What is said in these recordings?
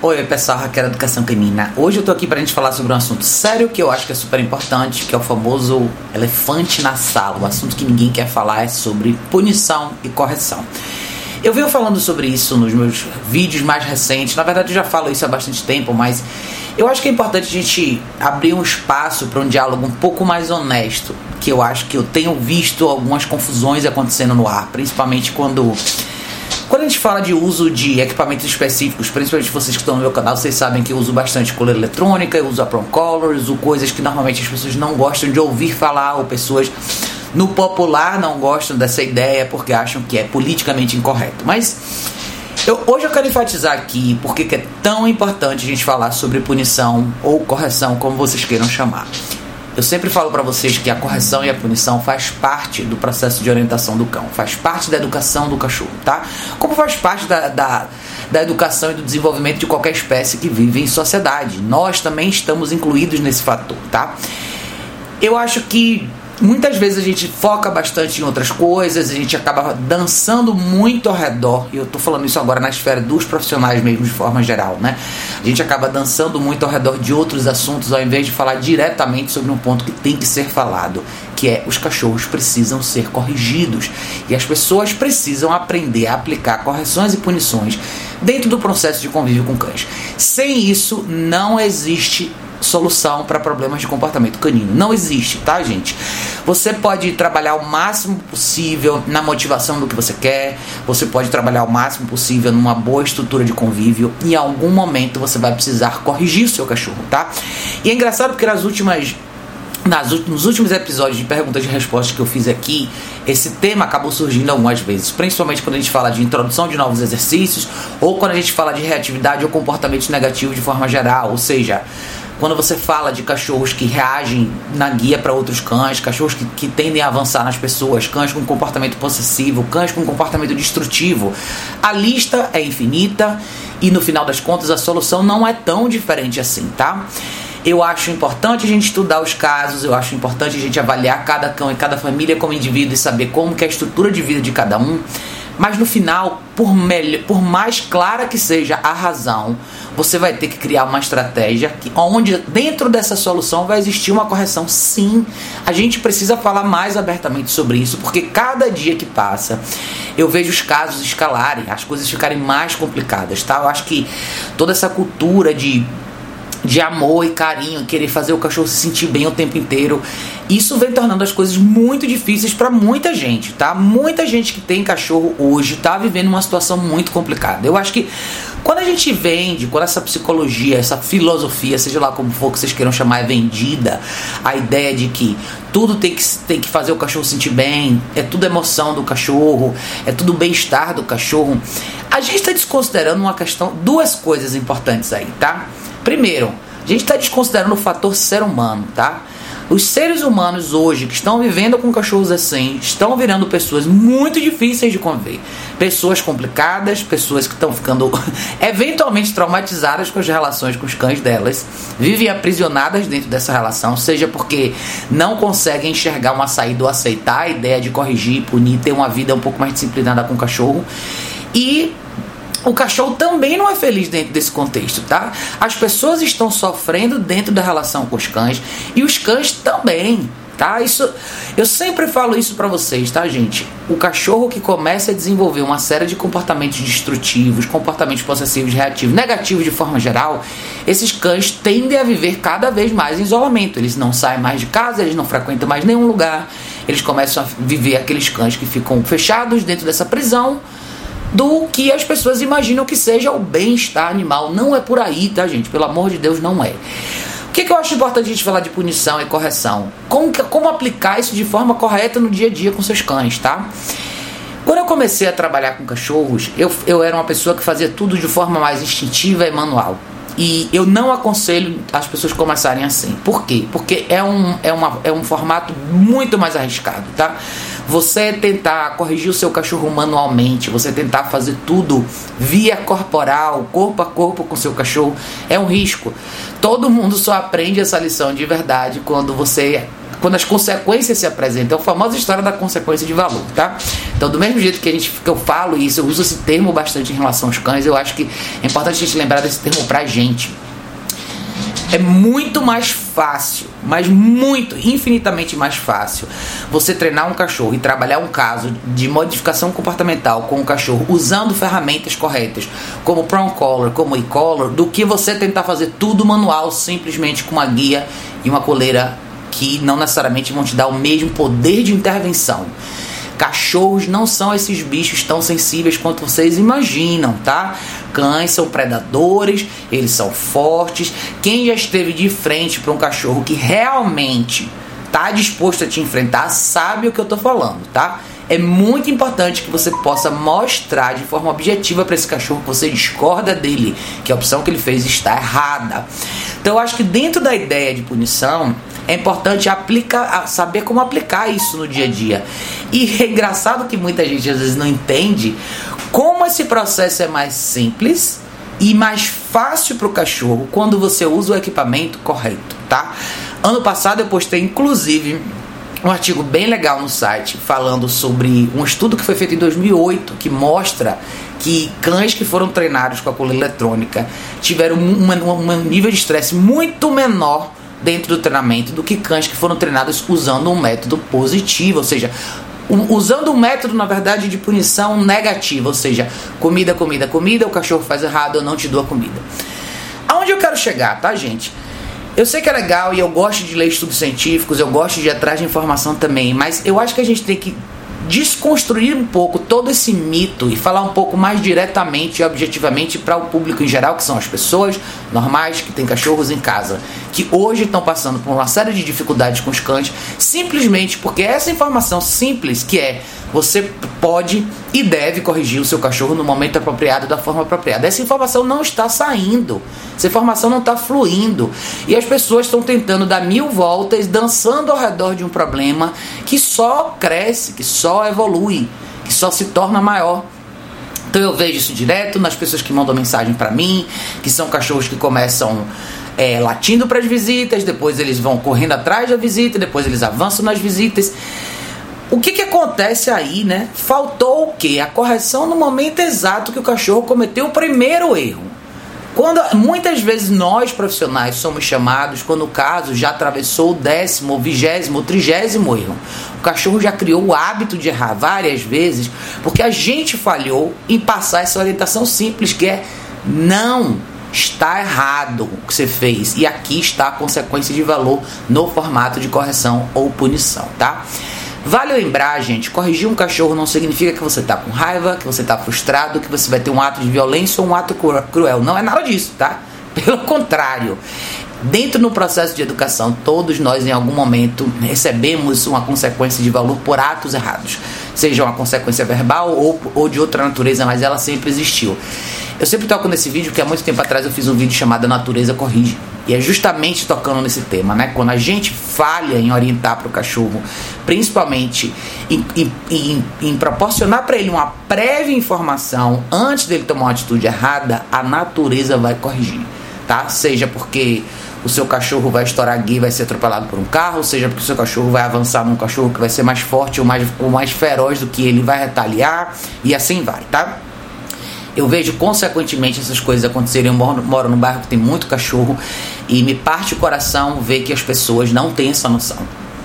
Oi, pessoal, Raquel Educação Canina. Hoje eu tô aqui pra gente falar sobre um assunto sério que eu acho que é super importante, que é o famoso elefante na sala. O assunto que ninguém quer falar é sobre punição e correção. Eu venho falando sobre isso nos meus vídeos mais recentes. Na verdade, eu já falo isso há bastante tempo, mas eu acho que é importante a gente abrir um espaço para um diálogo um pouco mais honesto. Que eu acho que eu tenho visto algumas confusões acontecendo no ar, principalmente quando quando a gente fala de uso de equipamentos específicos, principalmente vocês que estão no meu canal, vocês sabem que eu uso bastante coleira eletrônica, eu uso a Prom Color, uso coisas que normalmente as pessoas não gostam de ouvir falar, ou pessoas no popular não gostam dessa ideia porque acham que é politicamente incorreto. Mas eu, hoje eu quero enfatizar aqui porque é tão importante a gente falar sobre punição ou correção, como vocês queiram chamar. Eu sempre falo para vocês que a correção e a punição faz parte do processo de orientação do cão, faz parte da educação do cachorro, tá? Como faz parte da, da, da educação e do desenvolvimento de qualquer espécie que vive em sociedade. Nós também estamos incluídos nesse fator, tá? Eu acho que Muitas vezes a gente foca bastante em outras coisas, a gente acaba dançando muito ao redor, e eu estou falando isso agora na esfera dos profissionais mesmo, de forma geral, né? A gente acaba dançando muito ao redor de outros assuntos, ao invés de falar diretamente sobre um ponto que tem que ser falado, que é os cachorros precisam ser corrigidos e as pessoas precisam aprender a aplicar correções e punições dentro do processo de convívio com cães. Sem isso, não existe solução para problemas de comportamento canino. Não existe, tá, gente? Você pode trabalhar o máximo possível na motivação do que você quer, você pode trabalhar o máximo possível numa boa estrutura de convívio. Em algum momento você vai precisar corrigir o seu cachorro, tá? E é engraçado porque nas últimas nas, nos últimos episódios de perguntas e respostas que eu fiz aqui, esse tema acabou surgindo algumas vezes, principalmente quando a gente fala de introdução de novos exercícios ou quando a gente fala de reatividade ou comportamento negativo de forma geral, ou seja, quando você fala de cachorros que reagem na guia para outros cães, cachorros que, que tendem a avançar nas pessoas, cães com comportamento possessivo, cães com comportamento destrutivo, a lista é infinita e no final das contas a solução não é tão diferente assim, tá? Eu acho importante a gente estudar os casos, eu acho importante a gente avaliar cada cão e cada família como indivíduo e saber como que é a estrutura de vida de cada um. Mas no final, por, melhor, por mais clara que seja a razão, você vai ter que criar uma estratégia que, onde dentro dessa solução vai existir uma correção. Sim, a gente precisa falar mais abertamente sobre isso, porque cada dia que passa eu vejo os casos escalarem, as coisas ficarem mais complicadas, tá? Eu acho que toda essa cultura de de amor e carinho, querer fazer o cachorro se sentir bem o tempo inteiro. Isso vem tornando as coisas muito difíceis para muita gente, tá? Muita gente que tem cachorro hoje tá vivendo uma situação muito complicada. Eu acho que quando a gente vende, quando essa psicologia, essa filosofia, seja lá como for que vocês queiram chamar, é vendida, a ideia de que tudo tem que, tem que fazer o cachorro sentir bem, é tudo emoção do cachorro, é tudo bem-estar do cachorro, a gente está desconsiderando uma questão, duas coisas importantes aí, tá? Primeiro, a gente está desconsiderando o fator ser humano, tá? Os seres humanos hoje que estão vivendo com cachorros assim estão virando pessoas muito difíceis de conviver. Pessoas complicadas, pessoas que estão ficando eventualmente traumatizadas com as relações com os cães delas, vivem aprisionadas dentro dessa relação, seja porque não conseguem enxergar uma saída ou aceitar a ideia de corrigir, punir, ter uma vida um pouco mais disciplinada com o cachorro. E o cachorro também não é feliz dentro desse contexto, tá? As pessoas estão sofrendo dentro da relação com os cães e os cães também, tá? Isso eu sempre falo isso para vocês, tá, gente? O cachorro que começa a desenvolver uma série de comportamentos destrutivos, comportamentos possessivos, reativos, negativos de forma geral, esses cães tendem a viver cada vez mais em isolamento. Eles não saem mais de casa, eles não frequentam mais nenhum lugar. Eles começam a viver aqueles cães que ficam fechados dentro dessa prisão do que as pessoas imaginam que seja o bem-estar animal. Não é por aí, tá, gente? Pelo amor de Deus, não é. O que, que eu acho importante a gente falar de punição e correção? Como, como aplicar isso de forma correta no dia a dia com seus cães, tá? Quando eu comecei a trabalhar com cachorros, eu, eu era uma pessoa que fazia tudo de forma mais instintiva e manual. E eu não aconselho as pessoas começarem assim. Por quê? Porque é um, é uma, é um formato muito mais arriscado, tá? Você tentar corrigir o seu cachorro manualmente, você tentar fazer tudo via corporal, corpo a corpo com seu cachorro, é um risco. Todo mundo só aprende essa lição de verdade quando você quando as consequências se apresentam. É a famosa história da consequência de valor, tá? Então, do mesmo jeito que, a gente, que eu falo isso, eu uso esse termo bastante em relação aos cães, eu acho que é importante a gente lembrar desse termo pra gente. É muito mais fácil, mas muito, infinitamente mais fácil, você treinar um cachorro e trabalhar um caso de modificação comportamental com o cachorro usando ferramentas corretas, como Prong Collar, como E-Collar, do que você tentar fazer tudo manual simplesmente com uma guia e uma coleira que não necessariamente vão te dar o mesmo poder de intervenção. Cachorros não são esses bichos tão sensíveis quanto vocês imaginam, tá? Cães são predadores, eles são fortes. Quem já esteve de frente para um cachorro que realmente tá disposto a te enfrentar sabe o que eu tô falando, tá? É muito importante que você possa mostrar de forma objetiva para esse cachorro que você discorda dele, que a opção que ele fez está errada. Então eu acho que dentro da ideia de punição, é importante aplicar, saber como aplicar isso no dia a dia. E é engraçado que muita gente às vezes não entende como esse processo é mais simples e mais fácil para o cachorro quando você usa o equipamento correto, tá? Ano passado eu postei inclusive um artigo bem legal no site falando sobre um estudo que foi feito em 2008 que mostra que cães que foram treinados com a coleira eletrônica tiveram um, nível de estresse muito menor dentro do treinamento do que cães que foram treinados usando um método positivo, ou seja, usando um método, na verdade, de punição negativa, ou seja, comida, comida, comida, o cachorro faz errado, eu não te dou a comida. Aonde eu quero chegar, tá, gente? Eu sei que é legal e eu gosto de ler estudos científicos, eu gosto de ir atrás de informação também, mas eu acho que a gente tem que desconstruir um pouco todo esse mito e falar um pouco mais diretamente e objetivamente para o público em geral, que são as pessoas normais que têm cachorros em casa, que hoje estão passando por uma série de dificuldades com os cães, simplesmente porque essa informação simples que é você pode e deve corrigir o seu cachorro no momento apropriado, da forma apropriada. Essa informação não está saindo, essa informação não está fluindo. E as pessoas estão tentando dar mil voltas, dançando ao redor de um problema que só cresce, que só evolui, que só se torna maior. Então eu vejo isso direto nas pessoas que mandam mensagem para mim, que são cachorros que começam é, latindo para as visitas, depois eles vão correndo atrás da visita, depois eles avançam nas visitas. O que, que acontece aí, né? Faltou o quê? A correção no momento exato que o cachorro cometeu o primeiro erro. Quando muitas vezes nós profissionais somos chamados quando o caso já atravessou o décimo, o vigésimo, o trigésimo erro. O cachorro já criou o hábito de errar várias vezes porque a gente falhou em passar essa orientação simples que é não está errado o que você fez e aqui está a consequência de valor no formato de correção ou punição, tá? Vale lembrar, gente, corrigir um cachorro não significa que você está com raiva, que você está frustrado, que você vai ter um ato de violência ou um ato cruel. Não é nada disso, tá? Pelo contrário. Dentro do processo de educação, todos nós em algum momento recebemos uma consequência de valor por atos errados, seja uma consequência verbal ou, ou de outra natureza, mas ela sempre existiu. Eu sempre toco nesse vídeo porque há muito tempo atrás eu fiz um vídeo chamado Natureza Corrige. E é justamente tocando nesse tema, né? Quando a gente falha em orientar para o cachorro, principalmente em, em, em, em proporcionar para ele uma prévia informação antes dele tomar uma atitude errada, a natureza vai corrigir, tá? Seja porque o seu cachorro vai estourar guia e vai ser atropelado por um carro, seja porque o seu cachorro vai avançar num cachorro que vai ser mais forte ou mais, ou mais feroz do que ele vai retaliar e assim vai, tá? Eu vejo consequentemente essas coisas acontecerem. Eu moro, moro num bairro que tem muito cachorro e me parte o coração ver que as pessoas não têm essa noção.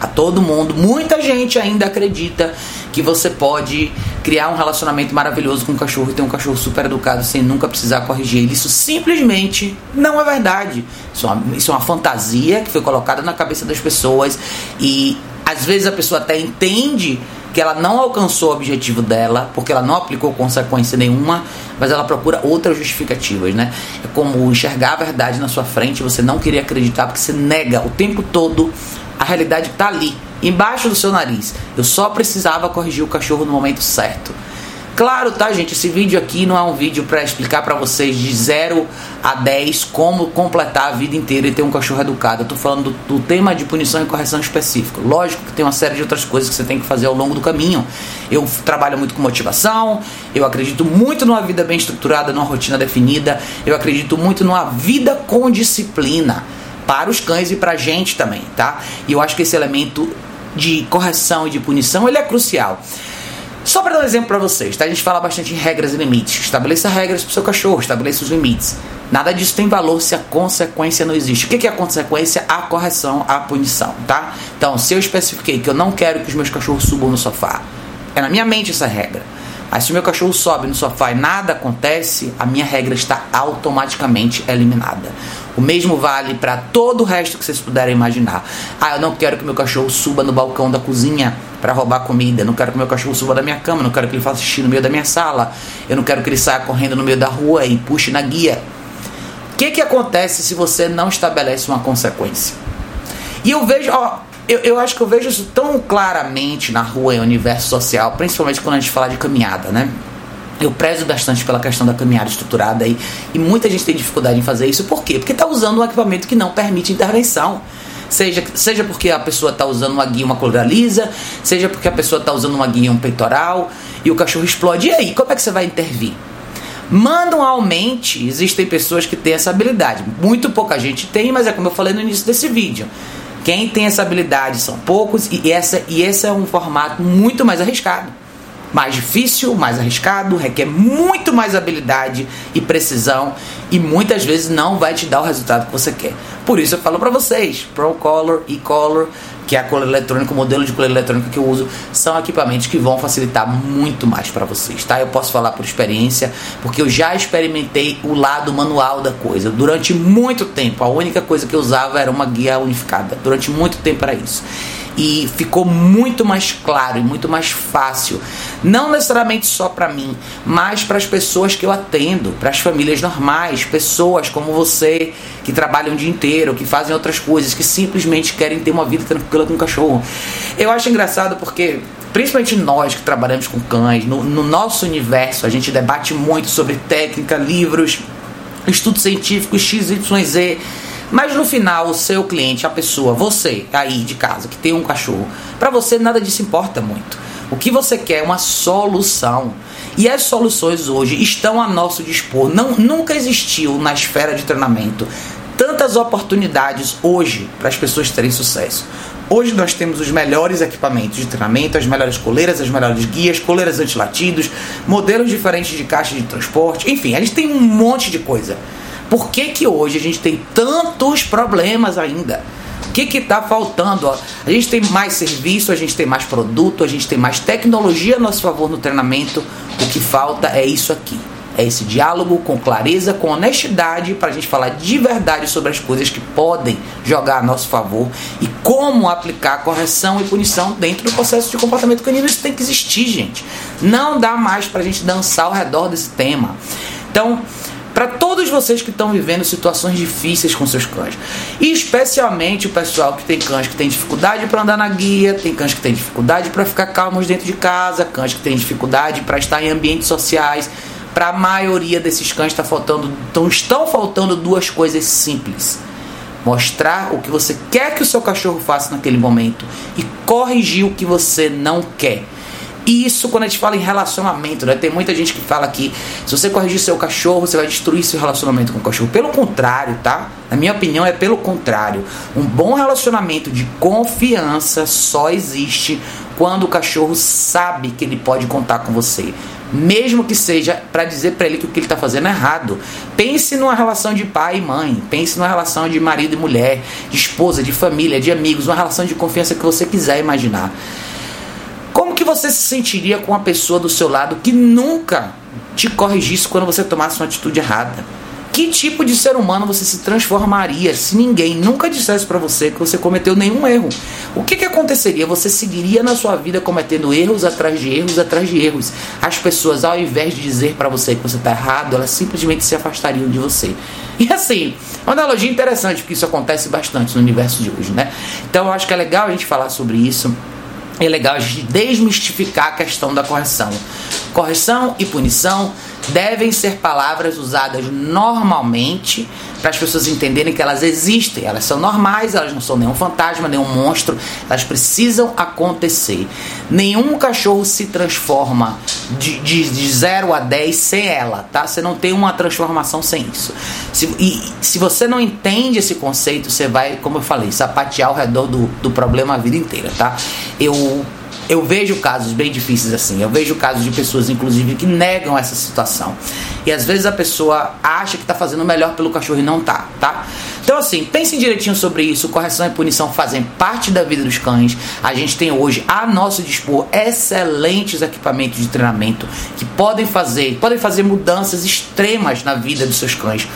A todo mundo, muita gente ainda acredita que você pode criar um relacionamento maravilhoso com um cachorro e ter um cachorro super educado sem nunca precisar corrigir ele. Isso simplesmente não é verdade. Isso é uma, isso é uma fantasia que foi colocada na cabeça das pessoas e às vezes a pessoa até entende que ela não alcançou o objetivo dela, porque ela não aplicou consequência nenhuma, mas ela procura outras justificativas, né? É como enxergar a verdade na sua frente, você não querer acreditar porque você nega o tempo todo a realidade que está ali, embaixo do seu nariz. Eu só precisava corrigir o cachorro no momento certo. Claro, tá, gente? Esse vídeo aqui não é um vídeo para explicar para vocês de 0 a 10 como completar a vida inteira e ter um cachorro educado. Eu tô falando do, do, tema de punição e correção específico. Lógico que tem uma série de outras coisas que você tem que fazer ao longo do caminho. Eu trabalho muito com motivação, eu acredito muito numa vida bem estruturada, numa rotina definida, eu acredito muito numa vida com disciplina. para os cães e para a gente também, tá? E eu acho que esse elemento de correção e de punição ele é crucial. Só para dar um exemplo para vocês, tá? A gente fala bastante em regras e limites. Estabeleça regras para o seu cachorro, estabeleça os limites. Nada disso tem valor se a consequência não existe. O que é a consequência? A correção, a punição, tá? Então, se eu especifiquei que eu não quero que os meus cachorros subam no sofá, é na minha mente essa regra. Aí se o meu cachorro sobe no sofá e nada acontece, a minha regra está automaticamente eliminada. O mesmo vale para todo o resto que vocês puderem imaginar. Ah, eu não quero que meu cachorro suba no balcão da cozinha para roubar comida. Não quero que meu cachorro suba da minha cama. Não quero que ele faça xixi no meio da minha sala. Eu não quero que ele saia correndo no meio da rua e puxe na guia. O que, que acontece se você não estabelece uma consequência? E eu vejo, ó, eu, eu acho que eu vejo isso tão claramente na rua e no universo social, principalmente quando a gente fala de caminhada, né? Eu prezo bastante pela questão da caminhada estruturada aí, e muita gente tem dificuldade em fazer isso. Por quê? Porque está usando um equipamento que não permite intervenção. Seja, seja porque a pessoa está usando uma guia uma coluna lisa, seja porque a pessoa está usando uma guia um peitoral e o cachorro explode. E aí, como é que você vai intervir? Manualmente, existem pessoas que têm essa habilidade. Muito pouca gente tem, mas é como eu falei no início desse vídeo. Quem tem essa habilidade são poucos e, essa, e esse é um formato muito mais arriscado. Mais difícil, mais arriscado, requer muito mais habilidade e precisão e muitas vezes não vai te dar o resultado que você quer. Por isso eu falo para vocês, Pro Color e Color que é a coleira eletrônica, o modelo de coleira eletrônica que eu uso, são equipamentos que vão facilitar muito mais para vocês, tá? Eu posso falar por experiência, porque eu já experimentei o lado manual da coisa. Durante muito tempo, a única coisa que eu usava era uma guia unificada. Durante muito tempo era isso e ficou muito mais claro e muito mais fácil, não necessariamente só para mim, mas para as pessoas que eu atendo, para as famílias normais, pessoas como você que trabalham o dia inteiro, que fazem outras coisas, que simplesmente querem ter uma vida tranquila com o cachorro. Eu acho engraçado porque principalmente nós que trabalhamos com cães, no, no nosso universo a gente debate muito sobre técnica, livros, estudos científicos, XYZ mas no final, o seu cliente, a pessoa, você aí de casa que tem um cachorro, para você nada disso importa muito. O que você quer é uma solução. E as soluções hoje estão a nosso dispor. Não, nunca existiu na esfera de treinamento tantas oportunidades hoje para as pessoas terem sucesso. Hoje nós temos os melhores equipamentos de treinamento, as melhores coleiras, as melhores guias, coleiras antilatidos, modelos diferentes de caixa de transporte, enfim, gente tem um monte de coisa. Por que, que hoje a gente tem tantos problemas ainda? O que está faltando? A gente tem mais serviço, a gente tem mais produto, a gente tem mais tecnologia a nosso favor no treinamento. O que falta é isso aqui. É esse diálogo com clareza, com honestidade, para a gente falar de verdade sobre as coisas que podem jogar a nosso favor e como aplicar correção e punição dentro do processo de comportamento canino. Isso tem que existir, gente. Não dá mais para a gente dançar ao redor desse tema. Então, para todos vocês que estão vivendo situações difíceis com seus cães. E especialmente o pessoal que tem cães que tem dificuldade para andar na guia, tem cães que tem dificuldade para ficar calmos dentro de casa, cães que tem dificuldade para estar em ambientes sociais. Para a maioria desses cães está faltando, então estão faltando duas coisas simples mostrar o que você quer que o seu cachorro faça naquele momento e corrigir o que você não quer. Isso quando a gente fala em relacionamento, né? Tem muita gente que fala que se você corrigir seu cachorro, você vai destruir seu relacionamento com o cachorro. Pelo contrário, tá? Na minha opinião, é pelo contrário. Um bom relacionamento de confiança só existe quando o cachorro sabe que ele pode contar com você. Mesmo que seja para dizer para ele que o que ele está fazendo é errado. Pense numa relação de pai e mãe. Pense numa relação de marido e mulher, de esposa, de família, de amigos. Uma relação de confiança que você quiser imaginar. Você se sentiria com uma pessoa do seu lado que nunca te corrigisse quando você tomasse uma atitude errada? Que tipo de ser humano você se transformaria se ninguém nunca dissesse para você que você cometeu nenhum erro? O que, que aconteceria? Você seguiria na sua vida cometendo erros atrás de erros atrás de erros. As pessoas, ao invés de dizer para você que você está errado, elas simplesmente se afastariam de você. E assim, uma analogia interessante, porque isso acontece bastante no universo de hoje, né? Então eu acho que é legal a gente falar sobre isso é legal a gente desmistificar a questão da correção. Correção e punição devem ser palavras usadas normalmente para as pessoas entenderem que elas existem, elas são normais, elas não são nenhum fantasma, nenhum monstro, elas precisam acontecer. Nenhum cachorro se transforma de, de, de 0 a 10 sem ela, tá? Você não tem uma transformação sem isso. Se, e se você não entende esse conceito, você vai, como eu falei, sapatear ao redor do, do problema a vida inteira, tá? Eu eu vejo casos bem difíceis assim. Eu vejo casos de pessoas, inclusive, que negam essa situação. E às vezes a pessoa acha que está fazendo melhor pelo cachorro e não tá, tá? Então, assim, pensem direitinho sobre isso. Correção e punição fazem parte da vida dos cães. A gente tem hoje a nosso dispor excelentes equipamentos de treinamento que podem fazer, podem fazer mudanças extremas na vida dos seus cães,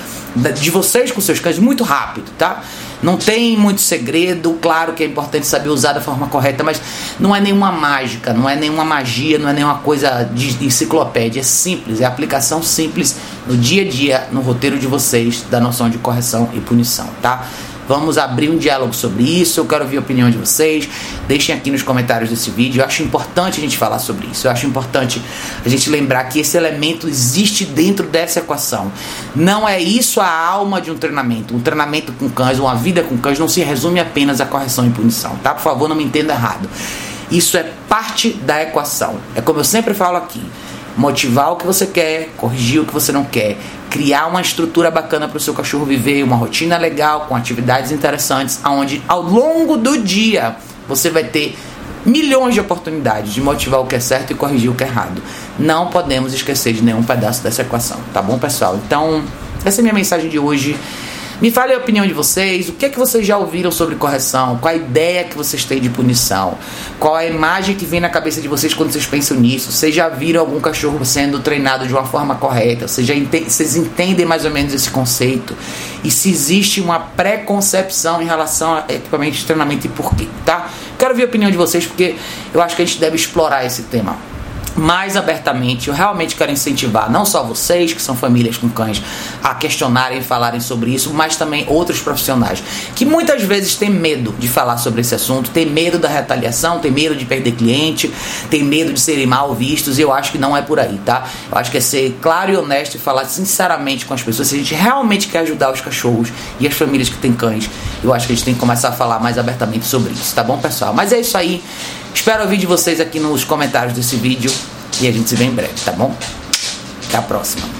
de vocês com seus cães muito rápido, tá? Não tem muito segredo, claro que é importante saber usar da forma correta, mas não é nenhuma mágica, não é nenhuma magia, não é nenhuma coisa de enciclopédia, é simples, é aplicação simples no dia a dia, no roteiro de vocês, da noção de correção e punição, tá? Vamos abrir um diálogo sobre isso. Eu quero ouvir a opinião de vocês. Deixem aqui nos comentários desse vídeo. Eu acho importante a gente falar sobre isso. Eu acho importante a gente lembrar que esse elemento existe dentro dessa equação. Não é isso a alma de um treinamento. Um treinamento com cães, uma vida com cães, não se resume apenas a correção e punição, tá? Por favor, não me entenda errado. Isso é parte da equação. É como eu sempre falo aqui motivar o que você quer, corrigir o que você não quer, criar uma estrutura bacana para o seu cachorro viver, uma rotina legal, com atividades interessantes, aonde ao longo do dia você vai ter milhões de oportunidades de motivar o que é certo e corrigir o que é errado. Não podemos esquecer de nenhum pedaço dessa equação, tá bom, pessoal? Então, essa é a minha mensagem de hoje. Me fale a opinião de vocês, o que é que vocês já ouviram sobre correção, qual a ideia que vocês têm de punição, qual a imagem que vem na cabeça de vocês quando vocês pensam nisso, vocês já viram algum cachorro sendo treinado de uma forma correta, vocês, já ente vocês entendem mais ou menos esse conceito? E se existe uma preconcepção em relação a equipamento de treinamento e por quê, tá? Quero ver a opinião de vocês porque eu acho que a gente deve explorar esse tema mais abertamente. Eu realmente quero incentivar não só vocês, que são famílias com cães, a questionarem e falarem sobre isso, mas também outros profissionais que muitas vezes têm medo de falar sobre esse assunto, têm medo da retaliação, têm medo de perder cliente, têm medo de serem mal vistos. E eu acho que não é por aí, tá? Eu acho que é ser claro e honesto e falar sinceramente com as pessoas. Se a gente realmente quer ajudar os cachorros e as famílias que têm cães, eu acho que a gente tem que começar a falar mais abertamente sobre isso, tá bom, pessoal? Mas é isso aí. Espero ouvir de vocês aqui nos comentários desse vídeo e a gente se vê em breve, tá bom? Até a próxima.